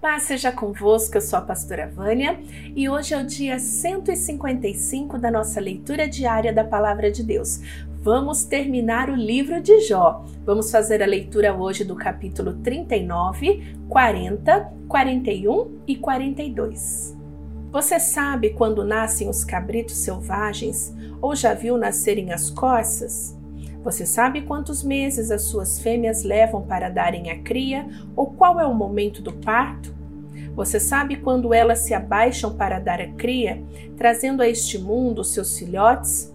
Paz seja convosco, eu sou a pastora Vânia e hoje é o dia 155 da nossa leitura diária da Palavra de Deus. Vamos terminar o livro de Jó. Vamos fazer a leitura hoje do capítulo 39, 40, 41 e 42. Você sabe quando nascem os cabritos selvagens ou já viu nascerem as corças? Você sabe quantos meses as suas fêmeas levam para darem a cria ou qual é o momento do parto? Você sabe quando elas se abaixam para dar a cria, trazendo a este mundo seus filhotes?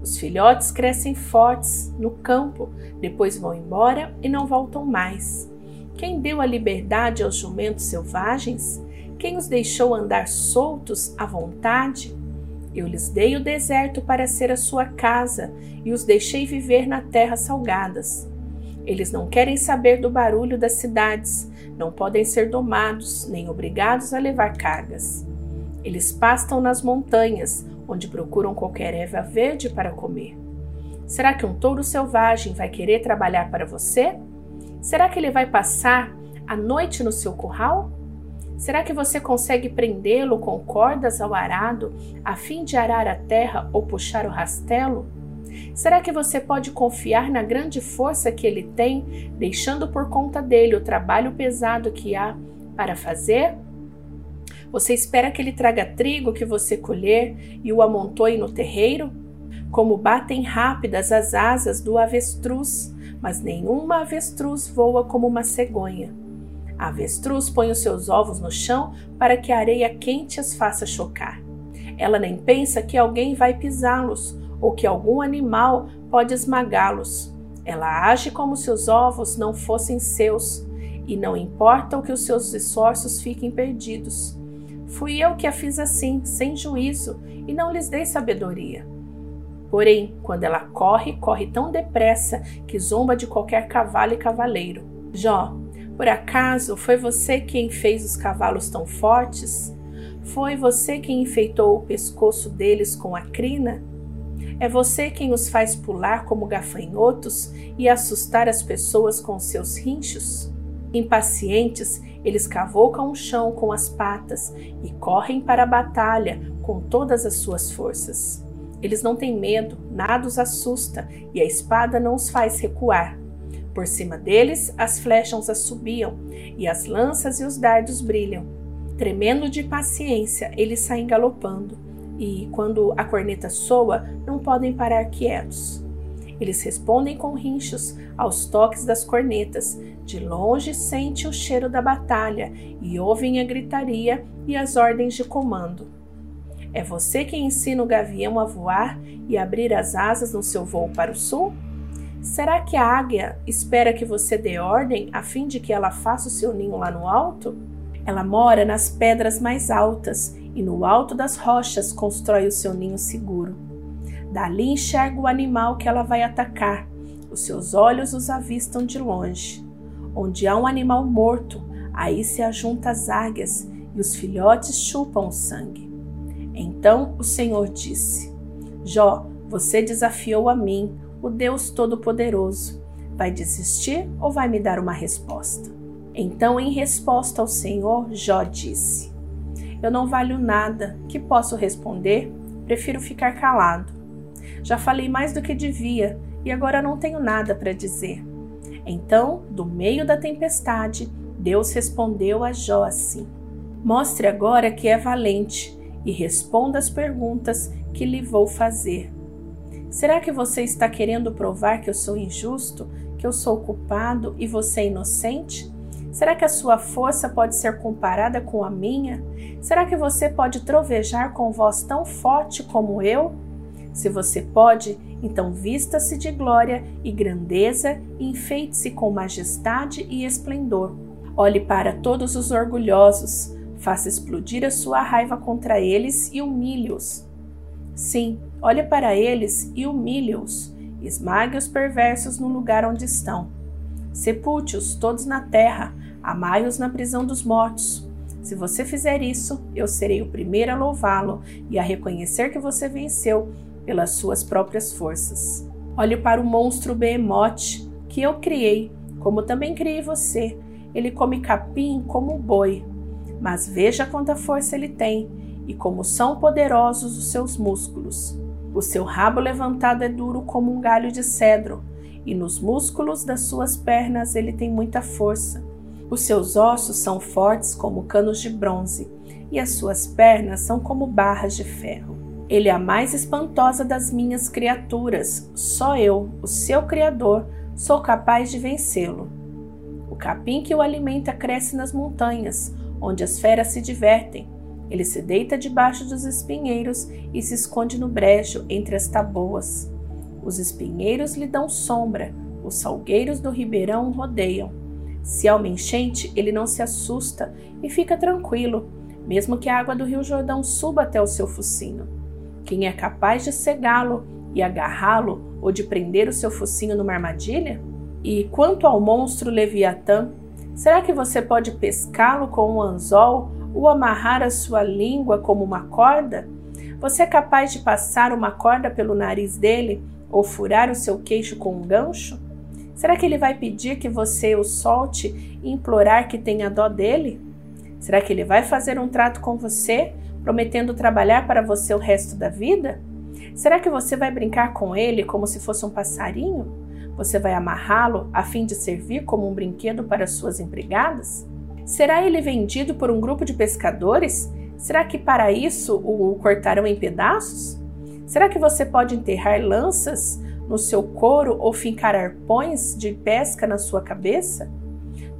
Os filhotes crescem fortes no campo, depois vão embora e não voltam mais. Quem deu a liberdade aos jumentos selvagens? Quem os deixou andar soltos à vontade? Eu lhes dei o deserto para ser a sua casa e os deixei viver na terra salgadas. Eles não querem saber do barulho das cidades, não podem ser domados, nem obrigados a levar cargas. Eles pastam nas montanhas, onde procuram qualquer erva verde para comer. Será que um touro selvagem vai querer trabalhar para você? Será que ele vai passar a noite no seu curral? Será que você consegue prendê-lo com cordas ao arado, a fim de arar a terra ou puxar o rastelo? Será que você pode confiar na grande força que ele tem, deixando por conta dele o trabalho pesado que há para fazer? Você espera que ele traga trigo que você colher e o amontoe no terreiro? Como batem rápidas as asas do avestruz, mas nenhuma avestruz voa como uma cegonha. A avestruz põe os seus ovos no chão para que a areia quente as faça chocar. Ela nem pensa que alguém vai pisá-los ou que algum animal pode esmagá-los. Ela age como se os ovos não fossem seus e não importa o que os seus esforços fiquem perdidos. Fui eu que a fiz assim, sem juízo, e não lhes dei sabedoria. Porém, quando ela corre, corre tão depressa que zomba de qualquer cavalo e cavaleiro. Jó, por acaso foi você quem fez os cavalos tão fortes? Foi você quem enfeitou o pescoço deles com a crina? É você quem os faz pular como gafanhotos e assustar as pessoas com seus rinchos? Impacientes, eles cavocam o chão com as patas e correm para a batalha com todas as suas forças. Eles não têm medo, nada os assusta e a espada não os faz recuar. Por cima deles, as flechas assobiam, e as lanças e os dardos brilham. Tremendo de paciência, eles saem galopando, e, quando a corneta soa, não podem parar quietos. Eles respondem com rinchos aos toques das cornetas. De longe sente o cheiro da batalha e ouvem a gritaria e as ordens de comando. É você quem ensina o gavião a voar e abrir as asas no seu voo para o sul? Será que a águia espera que você dê ordem a fim de que ela faça o seu ninho lá no alto? Ela mora nas pedras mais altas e no alto das rochas constrói o seu ninho seguro. Dali enxerga o animal que ela vai atacar. Os seus olhos os avistam de longe. Onde há um animal morto, aí se ajuntam as águias e os filhotes chupam o sangue. Então o Senhor disse: Jó, você desafiou a mim, o Deus Todo-Poderoso. Vai desistir ou vai me dar uma resposta? Então, em resposta ao Senhor, Jó disse: Eu não valho nada. Que posso responder? Prefiro ficar calado. Já falei mais do que devia e agora não tenho nada para dizer. Então, do meio da tempestade, Deus respondeu a Jó assim: Mostre agora que é valente e responda as perguntas que lhe vou fazer. Será que você está querendo provar que eu sou injusto, que eu sou culpado e você é inocente? Será que a sua força pode ser comparada com a minha? Será que você pode trovejar com voz tão forte como eu? Se você pode, então vista-se de glória e grandeza e enfeite-se com majestade e esplendor. Olhe para todos os orgulhosos, faça explodir a sua raiva contra eles e humilhe-os. Sim, olhe para eles e humilhe-os, esmague os perversos no lugar onde estão. Sepulte-os todos na terra, amai-os na prisão dos mortos. Se você fizer isso, eu serei o primeiro a louvá-lo e a reconhecer que você venceu pelas suas próprias forças. Olhe para o monstro Behemoth que eu criei, como também criei você. Ele come capim como boi. Mas veja quanta força ele tem e como são poderosos os seus músculos. O seu rabo levantado é duro como um galho de cedro, e nos músculos das suas pernas ele tem muita força. Os seus ossos são fortes como canos de bronze, e as suas pernas são como barras de ferro. Ele é a mais espantosa das minhas criaturas, só eu, o seu Criador, sou capaz de vencê-lo. O capim que o alimenta cresce nas montanhas, onde as feras se divertem. Ele se deita debaixo dos espinheiros e se esconde no brejo entre as taboas. Os espinheiros lhe dão sombra, os salgueiros do ribeirão rodeiam. Se há uma enchente, ele não se assusta e fica tranquilo, mesmo que a água do rio Jordão suba até o seu focinho. Quem é capaz de cegá-lo e agarrá-lo ou de prender o seu focinho numa armadilha? E quanto ao monstro Leviatã, será que você pode pescá-lo com um anzol ou amarrar a sua língua como uma corda? Você é capaz de passar uma corda pelo nariz dele ou furar o seu queixo com um gancho? Será que ele vai pedir que você o solte e implorar que tenha dó dele? Será que ele vai fazer um trato com você, prometendo trabalhar para você o resto da vida? Será que você vai brincar com ele como se fosse um passarinho? Você vai amarrá-lo a fim de servir como um brinquedo para suas empregadas? Será ele vendido por um grupo de pescadores? Será que para isso o cortarão em pedaços? Será que você pode enterrar lanças no seu couro ou fincar arpões de pesca na sua cabeça?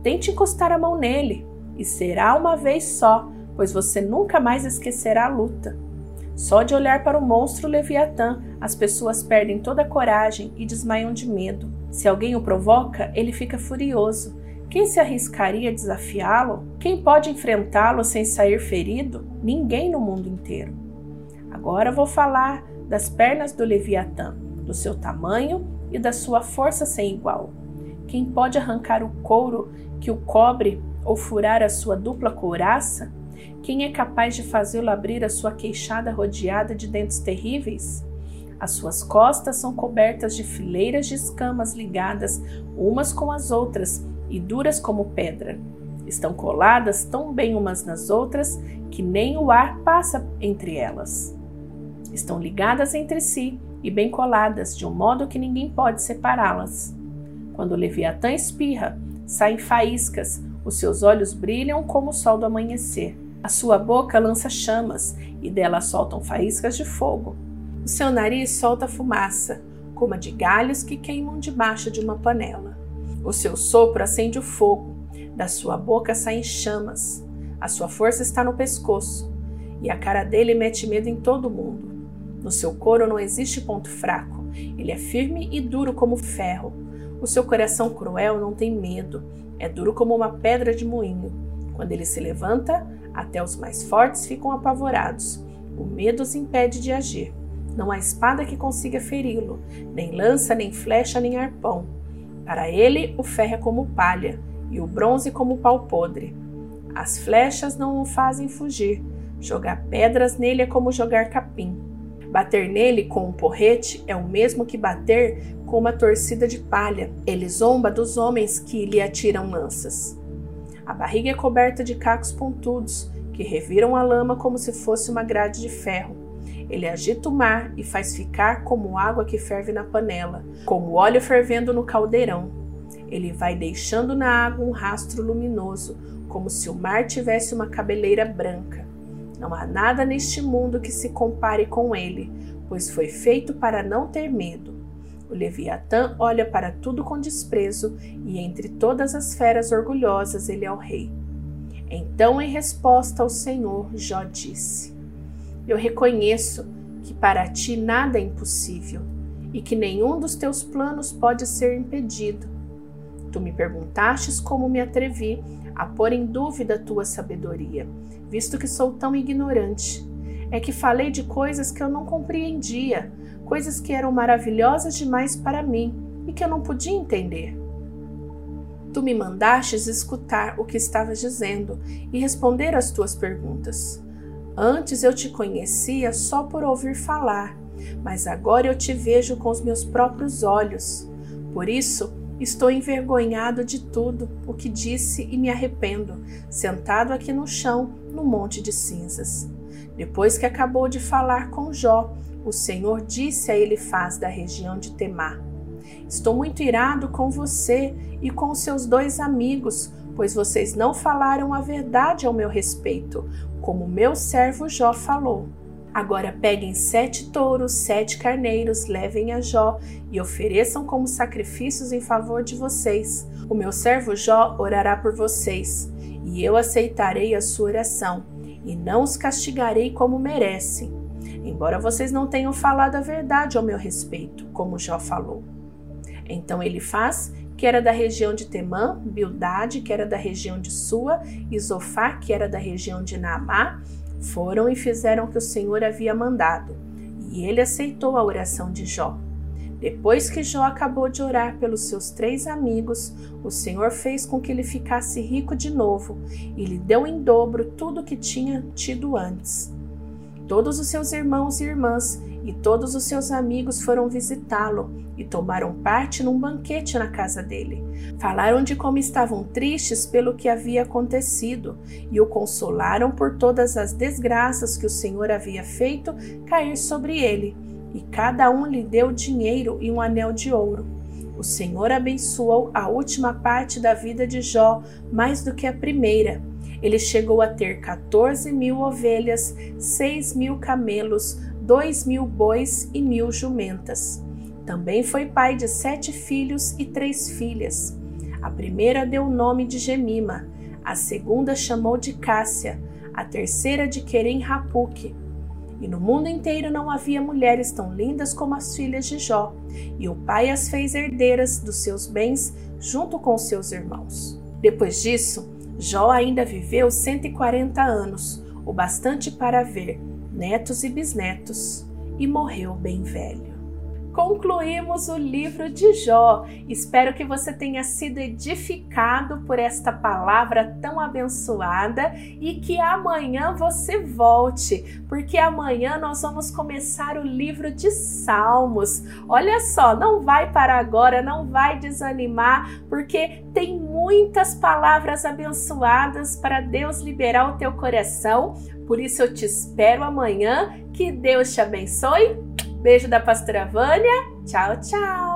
Tente encostar a mão nele, e será uma vez só, pois você nunca mais esquecerá a luta. Só de olhar para o monstro Leviatã, as pessoas perdem toda a coragem e desmaiam de medo. Se alguém o provoca, ele fica furioso. Quem se arriscaria a desafiá-lo? Quem pode enfrentá-lo sem sair ferido? Ninguém no mundo inteiro. Agora vou falar das pernas do Leviatã, do seu tamanho e da sua força sem igual. Quem pode arrancar o couro que o cobre ou furar a sua dupla couraça? Quem é capaz de fazê-lo abrir a sua queixada rodeada de dentes terríveis? As suas costas são cobertas de fileiras de escamas ligadas umas com as outras e duras como pedra. Estão coladas tão bem umas nas outras que nem o ar passa entre elas. Estão ligadas entre si e bem coladas, de um modo que ninguém pode separá-las. Quando o Leviatã espirra, saem faíscas, os seus olhos brilham como o sol do amanhecer. A sua boca lança chamas e dela soltam faíscas de fogo. O seu nariz solta fumaça, como a de galhos que queimam debaixo de uma panela. O seu sopro acende o fogo, da sua boca saem chamas. A sua força está no pescoço, e a cara dele mete medo em todo mundo. No seu couro não existe ponto fraco, ele é firme e duro como ferro. O seu coração cruel não tem medo, é duro como uma pedra de moinho. Quando ele se levanta, até os mais fortes ficam apavorados. O medo os impede de agir. Não há espada que consiga feri-lo, nem lança, nem flecha, nem arpão. Para ele, o ferro é como palha, e o bronze como pau podre. As flechas não o fazem fugir. Jogar pedras nele é como jogar capim. Bater nele com um porrete é o mesmo que bater com uma torcida de palha. Ele zomba dos homens que lhe atiram lanças. A barriga é coberta de cacos pontudos, que reviram a lama como se fosse uma grade de ferro. Ele agita o mar e faz ficar como água que ferve na panela, como óleo fervendo no caldeirão. Ele vai deixando na água um rastro luminoso, como se o mar tivesse uma cabeleira branca. Não há nada neste mundo que se compare com ele, pois foi feito para não ter medo. O Leviatã olha para tudo com desprezo, e entre todas as feras orgulhosas ele é o rei. Então, em resposta ao Senhor, Jó disse: Eu reconheço que para ti nada é impossível e que nenhum dos teus planos pode ser impedido. Tu me perguntastes como me atrevi a pôr em dúvida a tua sabedoria, visto que sou tão ignorante. É que falei de coisas que eu não compreendia coisas que eram maravilhosas demais para mim e que eu não podia entender. Tu me mandastes escutar o que estavas dizendo e responder às tuas perguntas. Antes eu te conhecia só por ouvir falar, mas agora eu te vejo com os meus próprios olhos. Por isso, Estou envergonhado de tudo o que disse e me arrependo, sentado aqui no chão, no monte de cinzas. Depois que acabou de falar com Jó, o Senhor disse a Elifaz da região de Temar: Estou muito irado com você e com seus dois amigos, pois vocês não falaram a verdade ao meu respeito, como meu servo Jó falou. Agora peguem sete touros, sete carneiros, levem a Jó e ofereçam como sacrifícios em favor de vocês. O meu servo Jó orará por vocês, e eu aceitarei a sua oração, e não os castigarei como merecem, embora vocês não tenham falado a verdade ao meu respeito, como Jó falou. Então ele faz que era da região de Temã, Bildade, que era da região de Sua, Isofá, que era da região de Naamá, foram e fizeram o que o Senhor havia mandado, e ele aceitou a oração de Jó. Depois que Jó acabou de orar pelos seus três amigos, o Senhor fez com que ele ficasse rico de novo e lhe deu em dobro tudo o que tinha tido antes. Todos os seus irmãos e irmãs e todos os seus amigos foram visitá-lo e tomaram parte num banquete na casa dele. Falaram de como estavam tristes pelo que havia acontecido e o consolaram por todas as desgraças que o Senhor havia feito cair sobre ele. E cada um lhe deu dinheiro e um anel de ouro. O Senhor abençoou a última parte da vida de Jó mais do que a primeira. Ele chegou a ter 14 mil ovelhas, 6 mil camelos, dois mil bois e mil jumentas. Também foi pai de sete filhos e três filhas. A primeira deu o nome de Gemima, a segunda chamou de Cássia, a terceira de Querem Rapuque. E no mundo inteiro não havia mulheres tão lindas como as filhas de Jó, e o pai as fez herdeiras dos seus bens junto com seus irmãos. Depois disso, Jó ainda viveu 140 anos, o bastante para ver netos e bisnetos, e morreu bem velho concluímos o livro de Jó. Espero que você tenha sido edificado por esta palavra tão abençoada e que amanhã você volte, porque amanhã nós vamos começar o livro de Salmos. Olha só, não vai para agora, não vai desanimar, porque tem muitas palavras abençoadas para Deus liberar o teu coração. Por isso eu te espero amanhã. Que Deus te abençoe Beijo da pastora Vânia. Tchau, tchau.